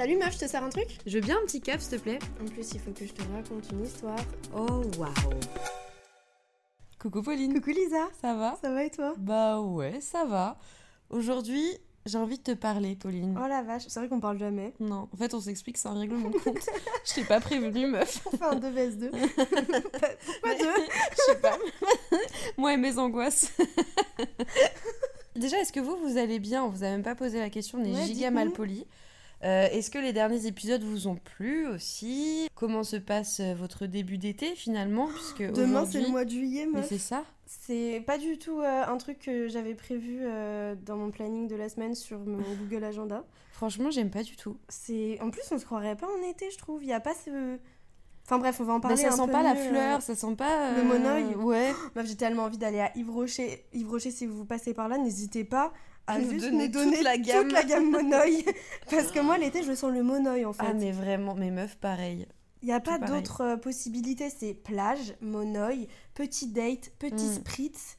Salut meuf, je te sers un truc? Je veux bien un petit cap, s'il te plaît En plus, il faut que je te raconte une histoire. Oh, waouh Coucou Pauline Coucou Lisa Ça va? Ça va et toi? Bah ouais, ça va. Aujourd'hui, j'ai envie de te parler, Pauline. Oh la vache, c'est vrai qu'on parle jamais. Non, en fait, on s'explique, c'est un règlement de compte. Je t'ai pas prévenu, meuf. On fait un 2 vs 2. Pourquoi deux? Je sais pas. Moi et mes angoisses. Déjà, est-ce que vous, vous allez bien? On vous a même pas posé la question, on est Ouais, giga mal poli. Euh, est-ce que les derniers épisodes vous ont plu aussi? Comment se passe euh, votre début d'été finalement? Puisque Demain, c'est le mois de juillet, Mais meuf. c'est ça? C'est pas du tout euh, un truc que j'avais prévu euh, dans mon planning de la semaine sur mon Google Agenda. Franchement, j'aime pas du tout. C'est En plus, on se croirait pas en été, je trouve. Il y a pas ce. Enfin bref, on va en parler Bah, ça un sent peu pas la euh, fleur, ça sent pas. le monoeil. Ouais. Meuf, j'ai tellement envie d'aller à Yves Rocher. Yves Rocher, si vous passez par là, n'hésitez pas à Nous juste donner nous toute donner la gamme. toute la gamme monoeil. Parce que moi, l'été, je sens le monoeil en fait. Ah, mais vraiment, mes meufs, pareil. Il n'y a pas d'autres euh, possibilités. C'est plage, monoeil, petit date, petit Mm. spritz.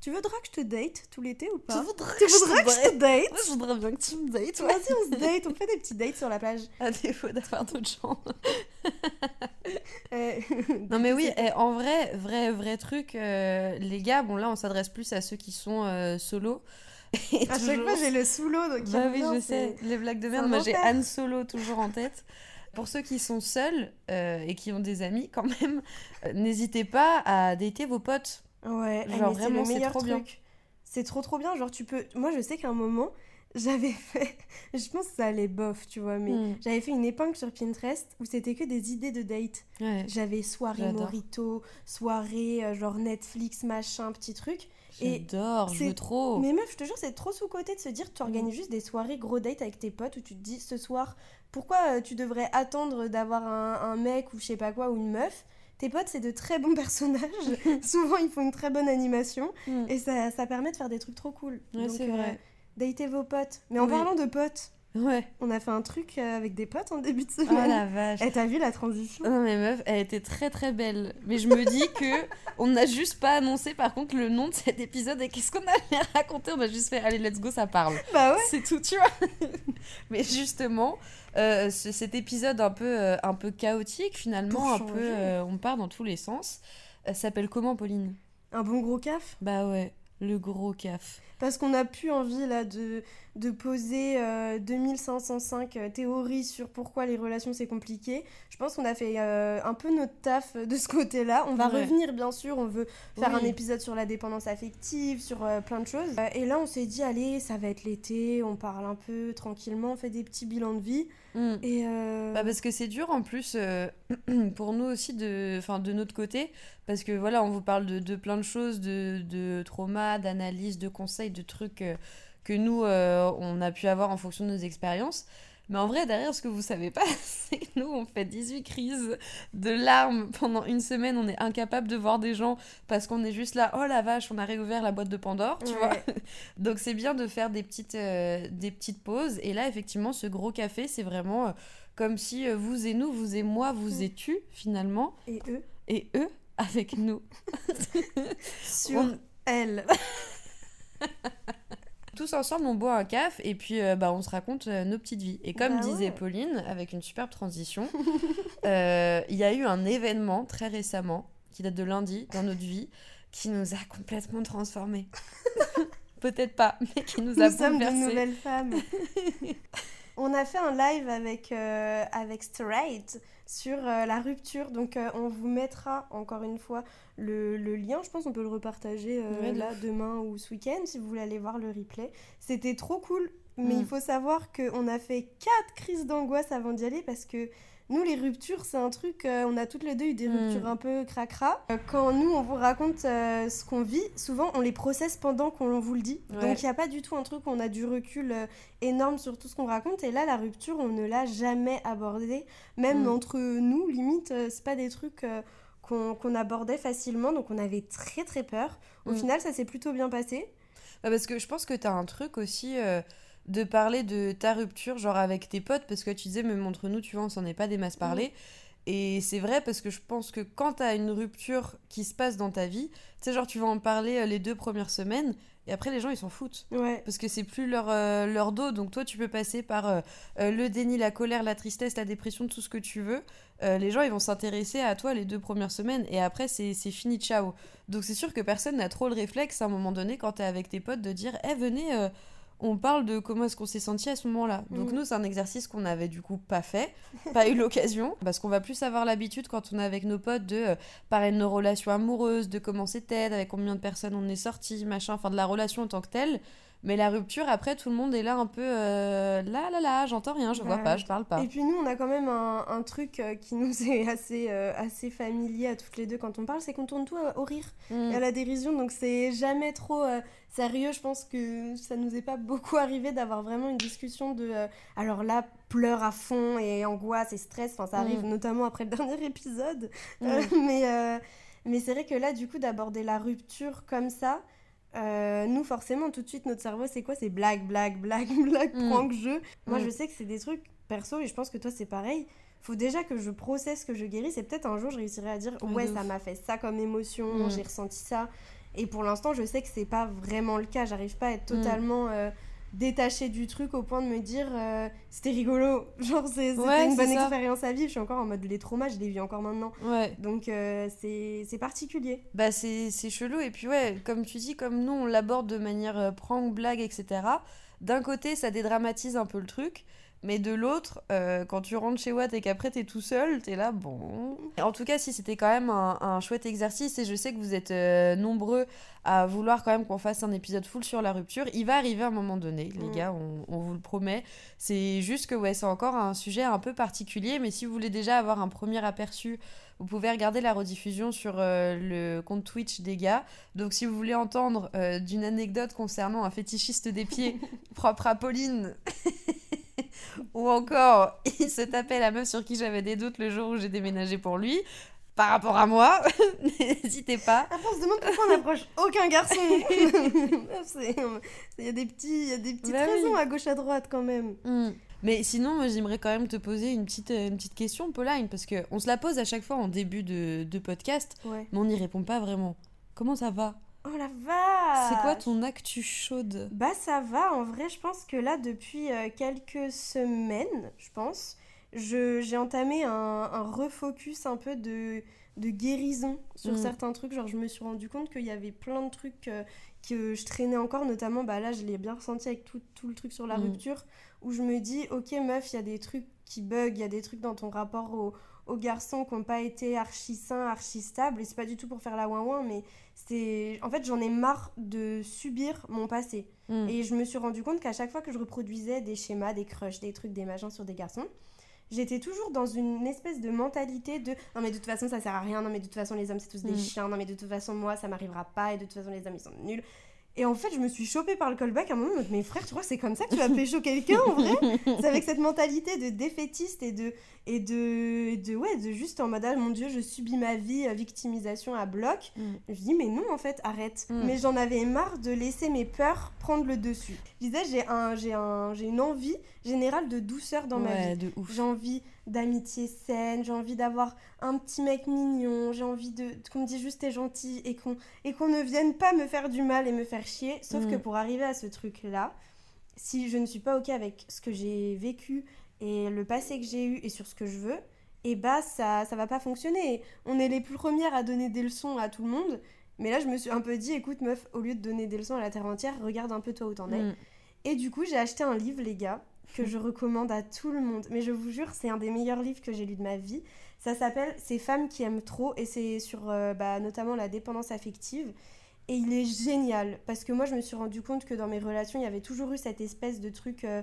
Tu voudras que je te date tout l'été ou pas voudrais Tu voudrais que je te date Moi, je voudrais bien que tu me dates, ouais. Vas-y, on se date. On fait des petits dates sur la plage. À défaut d'avoir d'autres gens. Euh, Non, mais oui, eh, en vrai, vrai, vrai truc, euh, les gars, bon, là, on s'adresse plus à ceux qui sont euh, solo. Et à chaque fois, j'ai le sous-l'eau. donc il Bah oui, je sais, les blagues de merde. Moi, j'ai. Anne Solo toujours en tête. Pour ceux qui sont seuls euh, et qui ont des amis, quand même, euh, n'hésitez pas à dater vos potes. Ouais, ah, Genre, vraiment, le c'est meilleur trop bien. truc. C'est trop trop bien. Genre, tu peux. Moi, je sais qu'à un moment, j'avais fait. Je pense que ça allait bof, tu vois, mais Hmm. j'avais fait une épingle sur Pinterest où c'était que des idées de date. Ouais, J'avais soirée morito, soirée euh, genre Netflix, machin, petit truc. J'adore, je c'est- veux trop. Mais meuf, je te jure, c'est trop sous-côté de se dire tu organises juste des soirées gros date avec tes potes où tu te dis ce soir, pourquoi euh, tu devrais attendre d'avoir un, un mec ou je sais pas quoi ou une meuf? Tes potes, c'est de très bons personnages. Souvent, ils font une très bonne animation Mm. et ça, ça permet de faire des trucs trop cool. Ouais, c'est euh, vrai. Datez vos potes. Mais en Oui. parlant de potes, Ouais. on a fait un truc euh, avec des potes en début de Oh semaine. la vache. Eh, t'as vu la transition? Non mais meuf, elle était très très belle. Mais je me dis que on n'a juste pas annoncé par contre le nom de cet épisode et qu'est-ce qu'on allait raconter. On a juste fait allez let's go ça parle. Bah ouais. C'est tout tu vois. mais justement, euh, ce- cet épisode un peu euh, un peu chaotique finalement, un peu euh, on part dans tous les sens. euh, s'appelle comment Pauline? Un bon gros caf? Bah ouais, le gros caf. Parce qu'on n'a plus envie là de, de poser euh, 2505 euh, théories sur pourquoi les relations c'est compliqué. Je pense qu'on a fait euh, un peu notre taf de ce côté-là. On va Ouais. revenir bien sûr, on veut faire Oui. un épisode sur la dépendance affective, sur euh, plein de choses. Euh, et là on s'est dit allez, ça va être l'été, on parle un peu tranquillement, on fait des petits bilans de vie. Mm. Et euh, Bah parce que c'est dur en plus euh, pour nous aussi de, enfin de notre côté parce que voilà on vous parle de, de plein de choses de, de trauma, d'analyse, de conseils, de trucs euh, que nous euh, on a pu avoir en fonction de nos expériences Mais en vrai, derrière, ce que vous savez pas, c'est que nous, on fait 18 crises de larmes pendant une semaine. On est incapable de voir des gens parce qu'on est juste là, oh la vache, on a réouvert la boîte de Pandore, tu Ouais. vois. Donc c'est bien de faire des petites, euh, des petites pauses. Et là, effectivement, ce gros café, c'est vraiment euh, comme si euh, vous et nous, vous et moi, vous Mm. et tu, finalement, Et eux, et eux avec nous. sur On- elle. Tous ensemble, on boit un caf et puis euh, bah, on se raconte euh, nos petites vies. Et comme Bah disait ouais. Pauline, avec une superbe transition, euh, il y a eu un événement très récemment, qui date de lundi, dans notre vie, qui nous a complètement transformés. Peut-être pas, mais qui nous a Nous sommes de nouvelles femmes. on a fait un live avec, avec Straight sur euh, la rupture. Donc, euh, on vous mettra encore une fois le, le lien. Je pense qu'on peut le repartager euh, Ouais, là demain ou ce week-end si vous voulez aller voir le replay. C'était trop cool. Mais Mm. il faut savoir qu'on a fait quatre crises d'angoisse avant d'y aller parce que nous, les ruptures, c'est un truc, euh, on a toutes les deux eu des Mm. ruptures un peu cracra. Euh, Quand nous, on vous raconte euh, ce qu'on vit, souvent, on les processe pendant qu'on vous le dit. Ouais. Donc, il n'y a pas du tout un truc où on a du recul énorme sur tout ce qu'on raconte. Et là, la rupture, on ne l'a jamais abordée. Même Mm. entre nous, limite, c'est pas des trucs qu'on abordait facilement. Donc, on avait très, très peur. Au Mm. final, ça s'est plutôt bien passé. Bah, parce que je pense que t'as un truc aussi de parler de ta rupture, genre avec tes potes, parce que tu disais, même entre nous, tu vois, on s'en est pas des masses parlé. Et c'est vrai parce que je pense que quand t'as une rupture qui se passe dans ta vie, tu sais, genre tu vas en parler euh, les deux premières semaines, et après les gens ils s'en foutent. Ouais. Parce que c'est plus leur, euh, leur dos, donc toi tu peux passer par euh, le déni, la colère, la tristesse, la dépression, tout ce que tu veux. Euh, les gens ils vont s'intéresser à toi les deux premières semaines et après c'est c'est fini, ciao. Donc c'est sûr que personne n'a trop le réflexe à un moment donné quand t'es avec tes potes de dire Eh venez, euh, on parle de comment est-ce qu'on s'est senti à ce moment-là. Donc Mm. nous c'est un exercice qu'on avait du coup pas fait, pas eu l'occasion, parce qu'on va plus avoir l'habitude quand on est avec nos potes de euh, parler de nos relations amoureuses, de comment c'était, avec combien de personnes on est sorti, machin, enfin de la relation en tant que telle. Mais la rupture, après, tout le monde est là un peu euh, là, là, là, j'entends rien, je vois Ouais. pas, je parle pas. Et puis nous, on a quand même un, un truc euh, qui nous est assez, euh, assez familier à toutes les deux quand on parle, c'est qu'on tourne tout euh, au rire Mm. et à la dérision. Donc c'est jamais trop euh, sérieux. Je pense que ça nous est pas beaucoup arrivé d'avoir vraiment une discussion de... alors là, pleure à fond et angoisse et stress. Enfin, ça arrive Mm. notamment après le dernier épisode. Mm. Euh, mais mais c'est vrai que là, du coup, d'aborder la rupture comme ça... euh, nous forcément tout de suite notre cerveau c'est quoi? C'est blague blague blague blague Mm. prank jeu moi Mm. je sais que c'est des trucs perso et je pense que toi c'est pareil faut déjà que je processe que je guérisse et peut-être un jour je réussirai à dire Ouais, ouais ça m'a fait ça comme émotion Mm. j'ai ressenti ça et pour l'instant je sais que c'est pas vraiment le cas j'arrive pas à être Mm. totalement euh, détachée du truc au point de me dire euh, c'était rigolo genre c'est- c'était Ouais, une bonne ça. expérience à vivre je suis encore en mode les traumas je les vis encore maintenant Ouais, donc euh, c'est c'est particulier bah c'est c'est chelou. Et puis, ouais, comme tu dis, comme nous, on l'aborde de manière euh, prank, blague, etc. D'un côté, ça dédramatise un peu le truc. Mais de l'autre, euh, quand tu rentres chez Watt et qu'après t'es tout seul, t'es là, bon. En tout cas, si c'était quand même un, un chouette exercice, et je sais que vous êtes euh, nombreux à vouloir quand même qu'on fasse un épisode full sur la rupture, il va arriver à un moment donné, les Mm. gars, on, on vous le promet. C'est juste que ouais, c'est encore un sujet un peu particulier, mais si vous voulez déjà avoir un premier aperçu, vous pouvez regarder la rediffusion sur euh, le compte Twitch des gars. Donc si vous voulez entendre d'une anecdote concernant un fétichiste des pieds propre à Pauline, ou encore il se tapait la meuf sur qui j'avais des doutes le jour où j'ai déménagé pour lui, par rapport à moi, n'hésitez pas. après on se demande pourquoi on n'approche aucun garçon il y a des petits il y a des petites Bah oui. raisons à gauche à droite quand même Hmm. Mais sinon, moi, j'aimerais quand même te poser une petite, euh, une petite question, Pauline, parce que on se la pose à chaque fois en début de, de podcast, ouais mais on n'y répond pas vraiment. Comment ça va? Oh la vache C'est quoi ton actu chaude Bah ça va, en vrai je pense que là depuis euh, quelques semaines, je pense, je- j'ai entamé un, un refocus un peu de, de guérison sur Mm. certains trucs. Genre je me suis rendu compte qu'il y avait plein de trucs euh, que je traînais encore, notamment bah là je l'ai bien ressenti avec tout, tout le truc sur la Mm. rupture, où je me dis ok meuf, il y a des trucs qui bug, il y a des trucs dans ton rapport au, aux garçons qui n'ont pas été archi sains, archi stables, et c'est pas du tout pour faire la ouin ouin, mais c'est... En fait, j'en ai marre de subir mon passé. Hmm. Et je me suis rendu compte qu'à chaque fois que je reproduisais des schémas, des crushs, des trucs, des machins sur des garçons, j'étais toujours dans une espèce de mentalité de non mais de toute façon ça sert à rien, non mais de toute façon les hommes c'est tous des Mm. chiens, non mais de toute façon moi ça m'arrivera pas et de toute façon les hommes ils sont nuls. Et en fait, je me suis chopée par le callback à un moment, mais frère, tu crois c'est comme ça que tu vas pécho quelqu'un en vrai C'est avec cette mentalité de défaitiste et de, et de, de, ouais, de juste en mode, ah, mon dieu, je subis ma vie, euh, victimisation à bloc. Mm. Je dis, mais non, en fait, arrête. Mm. Mais j'en avais marre de laisser mes peurs prendre le dessus. Je disais, j'ai un, j'ai un, j'ai une envie générale de douceur dans ma vie. Ouais, de ouf. J'ai envie d'amitié saine, j'ai envie d'avoir un petit mec mignon, j'ai envie de qu'on me dise juste t'es gentil et qu'on et qu'on ne vienne pas me faire du mal et me faire chier. Sauf Mm. que pour arriver à ce truc-là, si je ne suis pas ok avec ce que j'ai vécu et le passé que j'ai eu et sur ce que je veux, et bah ça ça va pas fonctionner. On est les premières à donner des leçons à tout le monde. Mais là, je me suis un peu dit, écoute, meuf, au lieu de donner des leçons à la terre entière, regarde un peu toi où t'en es. Mm. Et du coup, j'ai acheté un livre, les gars, que je recommande à tout le monde. Mais je vous jure, c'est un des meilleurs livres que j'ai lu de ma vie. Ça s'appelle Ces femmes qui aiment trop et c'est sur euh, bah, notamment la dépendance affective. Et il est génial parce que moi, je me suis rendu compte que dans mes relations, il y avait toujours eu cette espèce de truc euh,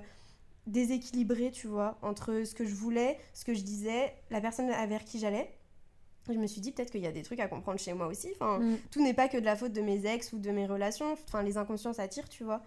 déséquilibré, tu vois, entre ce que je voulais, ce que je disais, la personne vers qui j'allais. Je me suis dit peut-être qu'il y a des trucs à comprendre chez moi aussi. Enfin, Mm. tout n'est pas que de la faute de mes ex ou de mes relations. Enfin, les inconscients s'attirent, tu vois.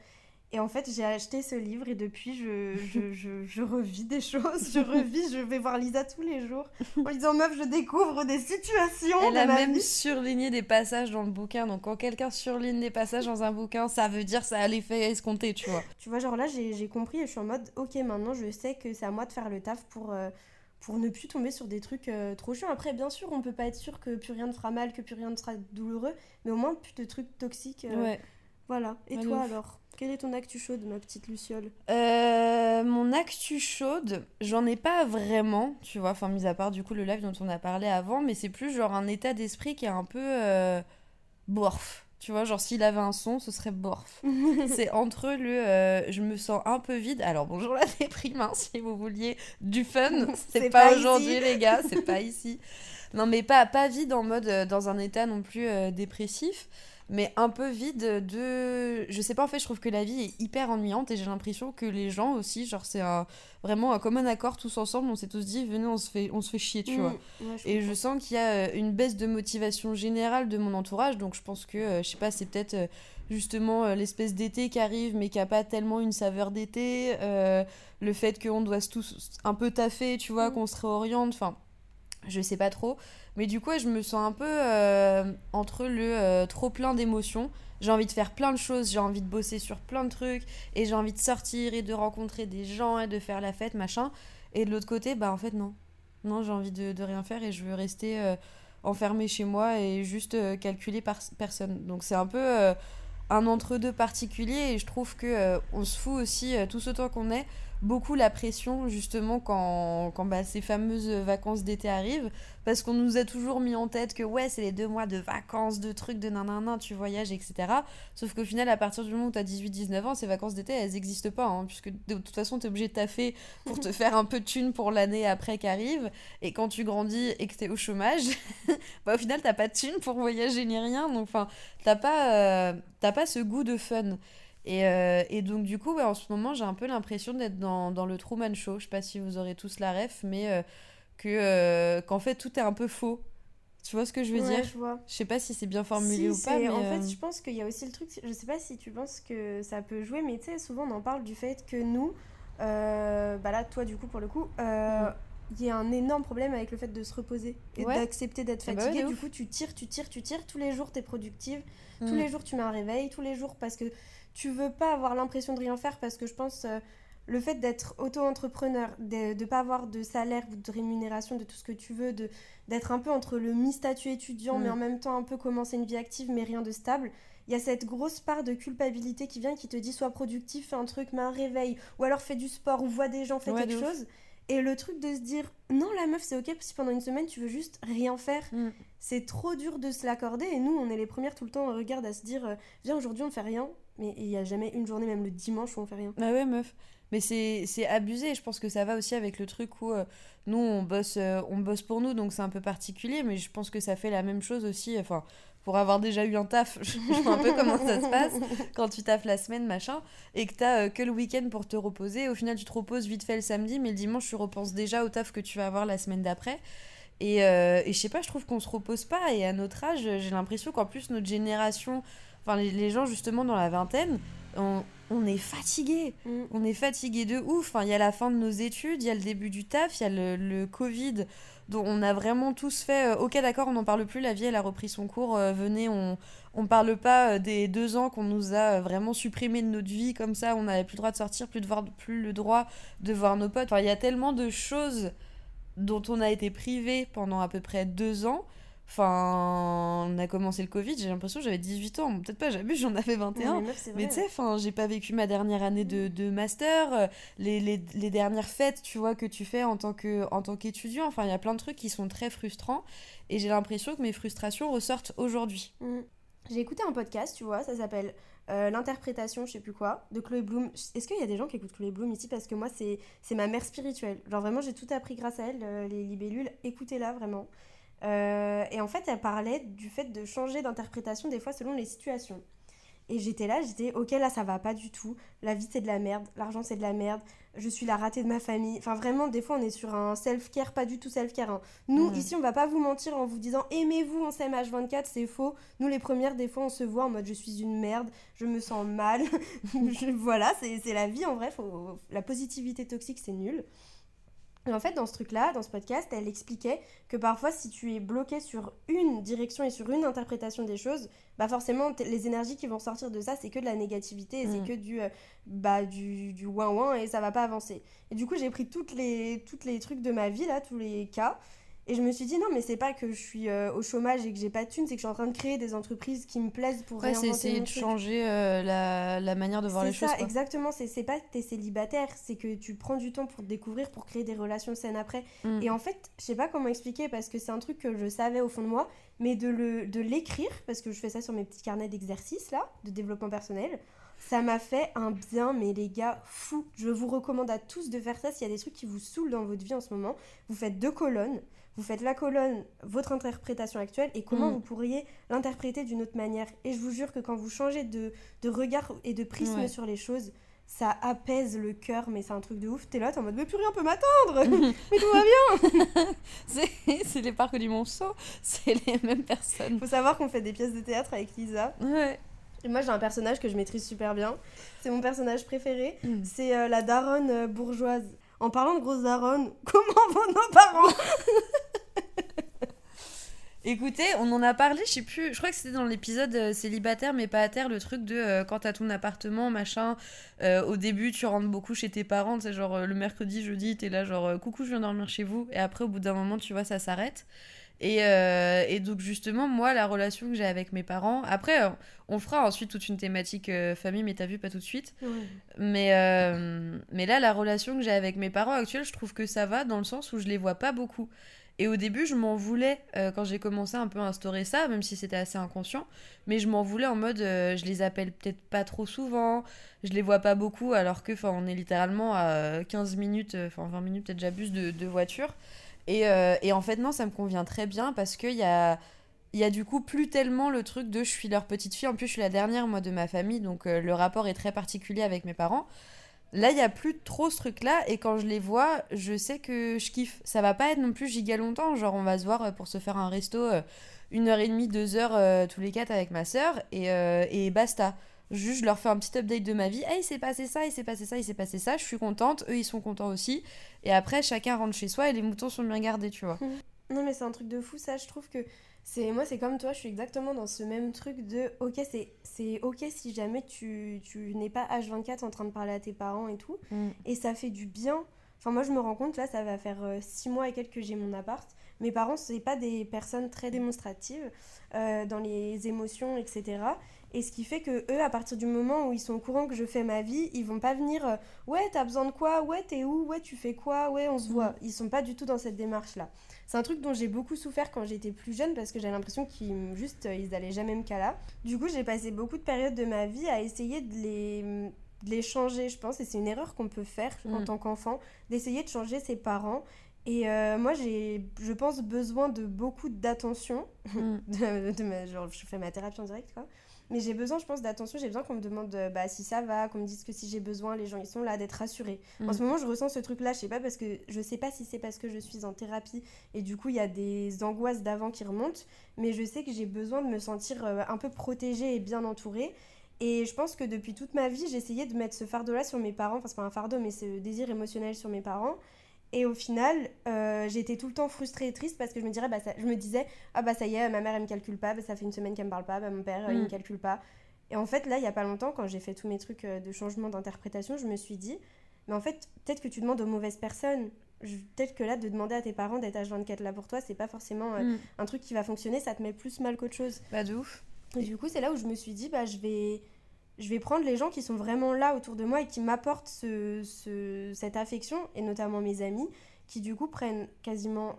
Et en fait, j'ai acheté ce livre et depuis, je, je, je, je revis des choses. Je revis, je vais voir Lisa tous les jours en lui disant Meuf, je découvre des situations Elle de a ma même vie. surligné des passages dans le bouquin. Donc quand quelqu'un surligne des passages dans un bouquin, ça veut dire ça a l'effet escompté, tu vois. Tu vois, genre là, j'ai j'ai compris et je suis en mode Ok, maintenant, je sais que c'est à moi de faire le taf pour. euh, pour ne plus tomber sur des trucs euh, trop chiants. Après, bien sûr, on peut pas être sûr que plus rien ne fera mal, que plus rien ne sera douloureux, mais au moins plus de trucs toxiques. euh, Ouais. Voilà. Et toi alors? Quel est ton actu chaude, ma petite Luciole? Euh, mon actu chaude, j'en ai pas vraiment, tu vois, enfin, mis à part du coup le live dont on a parlé avant, mais c'est plus genre un état d'esprit qui est un peu euh, borf. Tu vois, genre s'il avait un son, ce serait borf. c'est entre le euh, je me sens un peu vide. Alors bonjour la déprime, hein, si vous vouliez du fun, c'est pas, pas aujourd'hui les gars, c'est pas ici. Non mais pas, pas vide en mode euh, dans un état non plus euh, dépressif, mais un peu vide de... Je sais pas, en fait je trouve que la vie est hyper ennuyante et j'ai l'impression que les gens aussi, genre c'est un, vraiment un commun accord tous ensemble, on s'est tous dit venez on se fait, on se fait chier, tu Mm, vois. ouais, je Et je sens qu'il y a euh, une baisse de motivation générale de mon entourage, donc je pense que, euh, je sais pas, c'est peut-être euh, justement l'espèce d'été qui arrive, mais qui a pas tellement une saveur d'été, euh, le fait qu'on doit tous un peu taffer, tu vois, Mm. qu'on se réoriente, enfin, je sais pas trop. Mais du coup, je me sens un peu euh, entre le euh, trop plein d'émotions. J'ai envie de faire plein de choses, j'ai envie de bosser sur plein de trucs, et j'ai envie de sortir et de rencontrer des gens et de faire la fête, machin. Et de l'autre côté, bah en fait, non. Non, j'ai envie de, rien faire et je veux rester euh, enfermée chez moi et juste euh, calculer par personne. Donc c'est un peu un entre-deux particulier et je trouve que on se fout aussi, euh, tous autant qu'on est, beaucoup la pression justement quand, quand bah, ces fameuses vacances d'été arrivent parce qu'on nous a toujours mis en tête que ouais c'est les deux mois de vacances, de trucs, de nanana, tu voyages, etc. Sauf qu'au final à partir du moment où tu as 18-19 ans, ces vacances d'été elles n'existent pas hein, puisque de toute façon tu es obligé de taffer pour te faire un peu de thunes pour l'année après qui arrive et quand tu grandis et que tu es au chômage, bah, au final t'as pas de thunes pour voyager ni rien donc enfin t'as pas, euh, t'as pas ce goût de fun. Et, euh, et donc, du coup, ouais, en ce moment, j'ai un peu l'impression d'être dans, dans le Truman Show. Je sais pas si vous aurez tous la ref, mais euh, que, euh, qu'en fait, tout est un peu faux. Tu vois ce que je veux Ouais, dire je vois. Je sais pas si c'est bien formulé Si, ou pas, mais. En fait, je pense qu'il y a aussi le truc, je sais pas si tu penses que ça peut jouer, mais tu sais, souvent on en parle du fait que nous, bah là, toi du coup, pour le coup, euh, il y a un énorme problème avec le fait de se reposer et Ouais. d'accepter d'être Ah bah ouais, fatigué. du ouf. coup, tu tires, tu tires, tu tires. Tous les jours, tu es productive. Mm. Tous les jours, tu mets un réveil. Tous les jours, parce que tu veux pas avoir l'impression de rien faire, parce que je pense. euh, le fait d'être auto-entrepreneur, de ne pas avoir de salaire ou de rémunération de tout ce que tu veux, d'être un peu entre le mi-statut étudiant, Mm. mais en même temps un peu commencer une vie active, mais rien de stable, il y a cette grosse part de culpabilité qui vient, qui te dit sois productif, fais un truc, mets un réveil, ou alors fais du sport, ou vois des gens, fais Ouais, quelque chose. Et le truc de se dire non, la meuf, c'est ok si pendant une semaine tu veux juste rien faire, Mm. c'est trop dur de se l'accorder. Et nous, on est les premières tout le temps, on regarde à se dire euh, viens, aujourd'hui on fait rien. Mais il n'y a jamais une journée, même le dimanche, où on fait rien. Ah ouais, meuf. Mais c'est c'est abusé. Je pense que ça va aussi avec le truc où euh, nous, on bosse, euh, on bosse pour nous, donc c'est un peu particulier. Mais je pense que ça fait la même chose aussi. Enfin, pour avoir déjà eu un taf, je vois un peu comment ça se passe quand tu taffes la semaine, machin, et que t'as euh, que le week-end pour te reposer. Au final, tu te reposes vite fait le samedi, mais le dimanche, tu repenses déjà au taf que tu vas avoir la semaine d'après. Et, et je sais pas, je trouve qu'on se repose pas. Et à notre âge, j'ai l'impression qu'en plus, notre génération enfin les, les gens justement dans la vingtaine, on, on est fatigué. Mm. On est fatigué de ouf. Enfin, il y a la fin de nos études, il y a le début du taf, il y a le, le Covid dont on a vraiment tous fait. euh, ok, d'accord, on n'en parle plus. La vie, elle a repris son cours. euh, venez, on on parle pas euh, des deux ans qu'on nous a vraiment supprimé de notre vie comme ça. On n'avait plus le droit de sortir, plus de voir, plus le droit de voir nos potes. Enfin, il y a tellement de choses dont on a été privé pendant à peu près deux ans. Enfin, on a commencé le Covid, j'ai l'impression que j'avais 18 ans. Peut-être pas, j'abuse, j'en avais 21. Non, mais tu sais, enfin, j'ai pas vécu ma dernière année de, de master, euh, les, les, les dernières fêtes, tu vois, que tu fais en tant que en tant qu'étudiant. Enfin, il y a plein de trucs qui sont très frustrants et j'ai l'impression que mes frustrations ressortent aujourd'hui. Mm. J'ai écouté un podcast, tu vois, ça s'appelle euh, L'interprétation, je sais plus quoi, de Chloé Bloom. Est-ce qu'il y a des gens qui écoutent Chloé Bloom ici? Parce que moi, c'est c'est ma mère spirituelle. Genre vraiment, j'ai tout appris grâce à elle, euh, les libellules. Écoutez-la, vraiment. Euh, et en fait, elle parlait du fait de changer d'interprétation des fois selon les situations. Et j'étais là, j'étais ok, là ça va pas du tout. La vie c'est de la merde, l'argent c'est de la merde. Je suis la ratée de ma famille. Enfin vraiment, des fois on est sur un self-care, pas du tout self-care. hein. Nous ici on va pas vous mentir en vous disant aimez-vous, on s'aime H24, c'est faux. Nous les premières, des fois on se voit en mode je suis une merde, je me sens mal. Je- voilà, c'est c'est la vie en vrai. faut- La positivité toxique c'est nul. Et en fait, dans ce truc-là, dans ce podcast, elle expliquait que parfois, si tu es bloqué sur une direction et sur une interprétation des choses, bah forcément, les énergies qui vont sortir de ça, c'est que de la négativité et Mm. c'est que du, euh, bah, du, du ouin-ouin et ça va pas avancer. Et du coup, j'ai pris toutes les, toutes les trucs de ma vie, là, tous les cas, et je me suis dit, non, mais c'est pas que je suis euh, au chômage et que j'ai pas de thunes, c'est que je suis en train de créer des entreprises qui me plaisent pour Ouais, c'est réinventer essayer mon de changer euh, la, la manière de voir C'est les choses. ça, quoi. exactement. C'est c'est pas que t'es célibataire, c'est que tu prends du temps pour te découvrir, pour créer des relations saines après. Mm. Et en fait, je sais pas comment expliquer parce que c'est un truc que je savais au fond de moi, mais de le de l'écrire, parce que je fais ça sur mes petits carnets d'exercices là, de développement personnel, ça m'a fait un bien, mais les gars, fou. Je vous recommande à tous de faire ça s'il y a des trucs qui vous saoulent dans votre vie en ce moment. Vous faites deux colonnes. Vous faites la colonne, votre interprétation actuelle, et comment Mm. vous pourriez l'interpréter d'une autre manière. Et je vous jure que quand vous changez de, de regard et de prisme Ouais. sur les choses, ça apaise le cœur, mais c'est un truc de ouf. T'es là, t'es en mode, mais plus rien peut m'atteindre Mais tout va bien C'est c'est les parcs du Monceau, c'est les mêmes personnes. Faut savoir qu'on fait des pièces de théâtre avec Lisa. Ouais. Et moi, j'ai un personnage que je maîtrise super bien. C'est mon personnage préféré. Mm. C'est euh, la daronne euh, bourgeoise. En parlant de grosse daronne, comment vont nos parents? Écoutez, on en a parlé, je sais plus, je crois que c'était dans l'épisode euh, célibataire mais pas à terre, le truc de euh, quand t'as ton appartement, machin, euh, au début tu rentres beaucoup chez tes parents, c'est genre le mercredi, jeudi, t'es là genre coucou je viens dormir chez vous, et après au bout d'un moment tu vois ça s'arrête. Et, et donc justement moi la relation que j'ai avec mes parents, après on fera ensuite toute une thématique famille mais t'as vu pas tout de suite, mais, mais là, la relation que j'ai avec mes parents actuels, je trouve que ça va dans le sens où je les vois pas beaucoup. Et au début, je m'en voulais euh, quand j'ai commencé un peu à instaurer ça, même si c'était assez inconscient. Mais je m'en voulais en mode, euh, je les appelle peut-être pas trop souvent, je les vois pas beaucoup, alors que, on est littéralement à 15 minutes, euh, enfin 20 minutes, peut-être j'abuse de, voiture. Et, en fait, non, ça me convient très bien parce qu'il y a, y a du coup plus tellement le truc de je suis leur petite fille. En plus, je suis la dernière, moi, de ma famille, donc le rapport est très particulier avec mes parents. Là, il y a plus trop ce truc-là, et quand je les vois, je sais que je kiffe. Ça va pas être non plus giga longtemps, genre on va se voir euh, pour se faire un resto euh, une heure et demie, deux heures euh, tous les quatre avec ma sœur, et, et basta. Juste, je leur fais un petit update de ma vie. Ah, il s'est passé ça, il s'est passé ça, il s'est passé ça. Je suis contente, eux ils sont contents aussi. Et après, chacun rentre chez soi et les moutons sont bien gardés, tu vois. Non, mais c'est un truc de fou, ça. Je trouve que c'est moi, c'est comme toi, je suis exactement dans ce même truc de ok, c'est c'est ok si jamais tu, tu n'es pas H24 en train de parler à tes parents et tout. Mm. Et ça fait du bien. Enfin, moi, je me rends compte, là, ça va faire 6 mois et quelques que j'ai mon appart. Mes parents, c'est pas des personnes très démonstratives euh, dans les émotions, etc. Et ce qui fait que eux, à partir du moment où ils sont au courant que je fais ma vie, ils vont pas venir euh, ouais, t'as besoin de quoi Ouais, t'es où Ouais, tu fais quoi Ouais, on se voit. Ils sont pas du tout dans cette démarche-là. C'est un truc dont j'ai beaucoup souffert quand j'étais plus jeune parce que j'avais l'impression qu'ils juste euh, ils allaient jamais me caler. Du coup, j'ai passé beaucoup de périodes de ma vie à essayer de les de les changer, je pense, et c'est une erreur qu'on peut faire en Mm. tant qu'enfant, d'essayer de changer ses parents. Et euh, moi, j'ai, je pense, besoin de beaucoup d'attention. Mm. de, de ma- genre, je fais ma thérapie en direct, quoi. Mais j'ai besoin, je pense, d'attention. J'ai besoin qu'on me demande euh, bah, si ça va, qu'on me dise que si j'ai besoin, les gens ils sont là, d'être rassurés. En Mm. ce moment, je ressens ce truc-là. Je sais pas parce que je sais pas si c'est parce que je suis en thérapie et du coup il y a des angoisses d'avant qui remontent. Mais je sais que j'ai besoin de me sentir euh, un peu protégée et bien entourée. Et je pense que depuis toute ma vie, j'ai essayé de mettre ce fardeau-là sur mes parents. Enfin, c'est pas un fardeau, mais c'est le désir émotionnel sur mes parents. Et au final, euh, j'étais tout le temps frustrée et triste parce que je me, dirais, bah, ça- je me disais Ah bah ça y est, ma mère elle me calcule pas, bah, ça fait une semaine qu'elle me parle pas, bah, mon père euh, il Mm. me calcule pas. Et en fait, là, il y a pas longtemps, quand j'ai fait tous mes trucs euh, de changement d'interprétation, je me suis dit Mais en fait, peut-être que tu demandes aux mauvaises personnes. Peut-être que là, de demander à tes parents d'être H24 là pour toi, c'est pas forcément euh, Mm. un truc qui va fonctionner, ça te met plus mal qu'autre chose. Bah, de ouf. Et du coup, c'est là où je me suis dit, bah, je vais, je vais prendre les gens qui sont vraiment là autour de moi et qui m'apportent ce, ce- cette affection, et notamment mes amis, qui du coup prennent quasiment